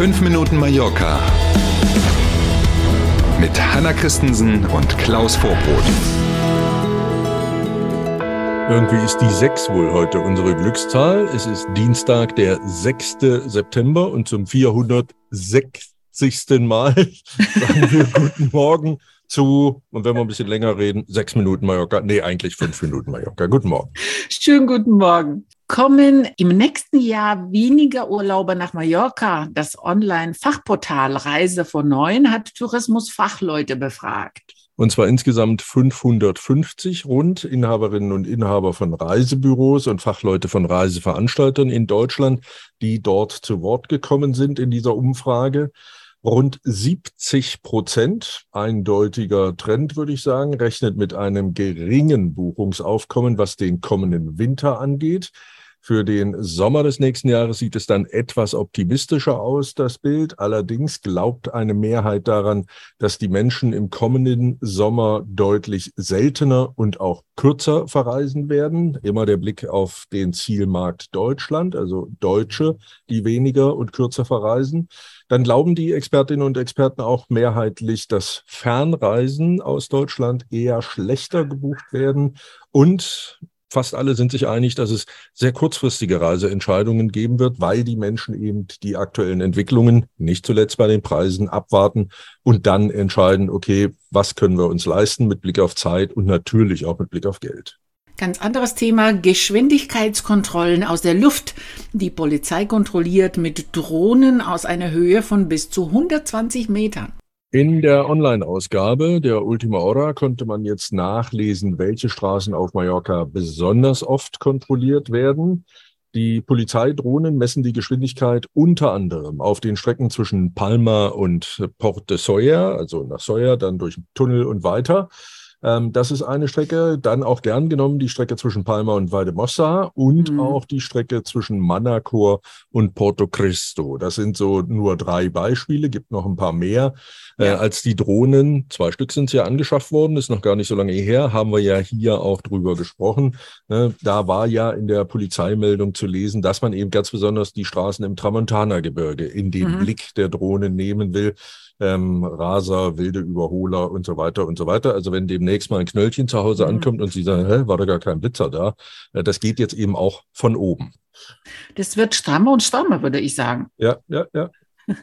5 Minuten Mallorca mit Hanna Christensen und Klaus Vorbrot. Irgendwie ist die 6 wohl heute unsere Glückszahl. Es ist Dienstag, der 6. September und zum 460. Mal sagen wir guten Morgen zu, und wenn wir ein bisschen länger reden, sechs Minuten Mallorca. Nee, eigentlich fünf Minuten Mallorca. Guten Morgen. Schönen guten Morgen. Kommen im nächsten Jahr weniger Urlauber nach Mallorca? Das Online-Fachportal Reise vor Neun hat Tourismusfachleute befragt. Und zwar insgesamt 550 rund Inhaberinnen und Inhaber von Reisebüros und Fachleute von Reiseveranstaltern in Deutschland, die dort zu Wort gekommen sind in dieser Umfrage. Rund 70 Prozent, eindeutiger Trend würde ich sagen, rechnet mit einem geringen Buchungsaufkommen, was den kommenden Winter angeht. Für den Sommer des nächsten Jahres sieht es dann etwas optimistischer aus, das Bild. Allerdings glaubt eine Mehrheit daran, dass die Menschen im kommenden Sommer deutlich seltener und auch kürzer verreisen werden. Immer der Blick auf den Zielmarkt Deutschland, also Deutsche, die weniger und kürzer verreisen. Dann glauben die Expertinnen und Experten auch mehrheitlich, dass Fernreisen aus Deutschland eher schlechter gebucht werden und fast alle sind sich einig, dass es sehr kurzfristige Reiseentscheidungen geben wird, weil die Menschen eben die aktuellen Entwicklungen, nicht zuletzt bei den Preisen, abwarten und dann entscheiden, okay, was können wir uns leisten mit Blick auf Zeit und natürlich auch mit Blick auf Geld. Ganz anderes Thema, Geschwindigkeitskontrollen aus der Luft. Die Polizei kontrolliert mit Drohnen aus einer Höhe von bis zu 120 Metern. In der Online-Ausgabe der Ultima Hora konnte man jetzt nachlesen, welche Straßen auf Mallorca besonders oft kontrolliert werden. Die Polizeidrohnen messen die Geschwindigkeit unter anderem auf den Strecken zwischen Palma und Port de Soya, also nach Soya, dann durch Tunnel und weiter. Ähm, das ist eine Strecke. Dann auch gern genommen die Strecke zwischen Palma und Valdemossa und mhm. auch die Strecke zwischen Manacor und Porto Cristo. Das sind so nur drei Beispiele, gibt noch ein paar mehr. Äh, ja. Als die Drohnen, zwei Stück sind ja angeschafft worden, ist noch gar nicht so lange her, haben wir ja hier auch drüber gesprochen. Ne, da war ja in der Polizeimeldung zu lesen, dass man eben ganz besonders die Straßen im Tramontana-Gebirge in den mhm. Blick der Drohnen nehmen will ähm, Raser, wilde Überholer und so weiter und so weiter. Also wenn demnächst mal ein Knöllchen zu Hause mhm. ankommt und sie sagen, hä, war da gar kein Blitzer da, äh, das geht jetzt eben auch von oben. Das wird strammer und strammer, würde ich sagen. Ja, ja, ja.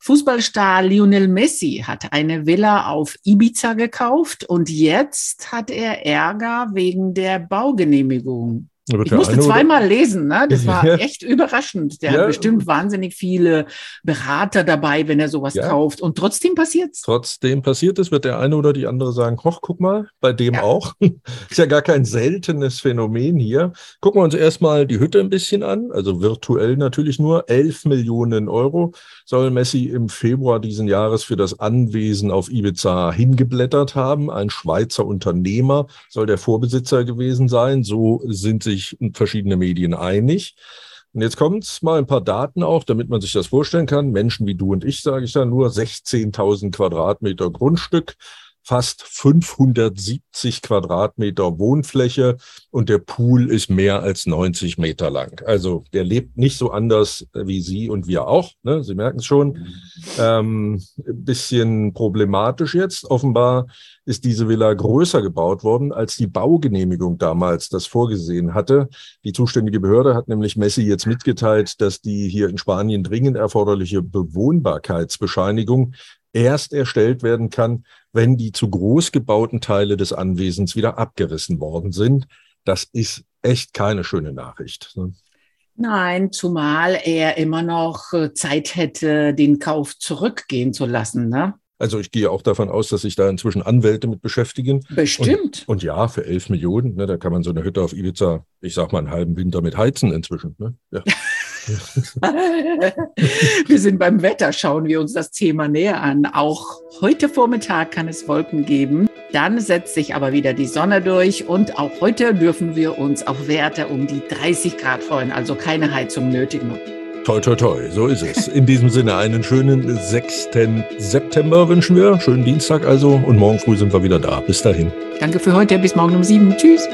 Fußballstar Lionel Messi hat eine Villa auf Ibiza gekauft und jetzt hat er Ärger wegen der Baugenehmigung. Ich musste zweimal oder? lesen, ne? Das war ja. echt überraschend. Der ja. hat bestimmt wahnsinnig viele Berater dabei, wenn er sowas ja. kauft. Und trotzdem passiert's. Trotzdem passiert es, wird der eine oder die andere sagen, hoch, guck mal, bei dem auch. Ist ja gar kein seltenes Phänomen hier. Gucken wir uns erstmal die Hütte ein bisschen an. Also virtuell natürlich nur. 11 Millionen Euro soll Messi im Februar diesen Jahres für das Anwesen auf Ibiza hingeblättert haben. Ein Schweizer Unternehmer soll der Vorbesitzer gewesen sein. So sind sich sich verschiedene Medien einig. Und jetzt kommt mal ein paar Daten auch, damit man sich das vorstellen kann. Menschen wie du und ich, sage ich da nur, 16.000 Quadratmeter Grundstück, fast 570 Quadratmeter Wohnfläche und der Pool ist mehr als 90 Meter lang. Also der lebt nicht so anders wie Sie und wir auch. Ne? Sie merken es schon. Ähm, bisschen problematisch jetzt. Offenbar ist diese Villa größer gebaut worden, als die Baugenehmigung damals das vorgesehen hatte. Die zuständige Behörde hat nämlich Messi jetzt mitgeteilt, dass die hier in Spanien dringend erforderliche Bewohnbarkeitsbescheinigung erst erstellt werden kann, wenn die zu groß gebauten Teile des Anwesens wieder abgerissen worden sind. Das ist echt keine schöne Nachricht. Ne? Nein, zumal er immer noch äh, Zeit hätte, den Kauf zurückgehen zu lassen. Ne? Also ich gehe auch davon aus, dass sich da inzwischen Anwälte mit beschäftigen. Bestimmt. Und, und ja, für elf Millionen, ne, da kann man so eine Hütte auf Ibiza, ich sag mal, einen halben Winter mit heizen inzwischen. Ne? Ja. wir sind beim Wetter, schauen wir uns das Thema näher an. Auch heute Vormittag kann es Wolken geben. Dann setzt sich aber wieder die Sonne durch und auch heute dürfen wir uns auf Werte um die 30 Grad freuen, also keine Heizung nötigen. Toi, toi, toi, so ist es. In diesem Sinne einen schönen 6. September wünschen wir. Schönen Dienstag also und morgen früh sind wir wieder da. Bis dahin. Danke für heute. Bis morgen um sieben. Tschüss.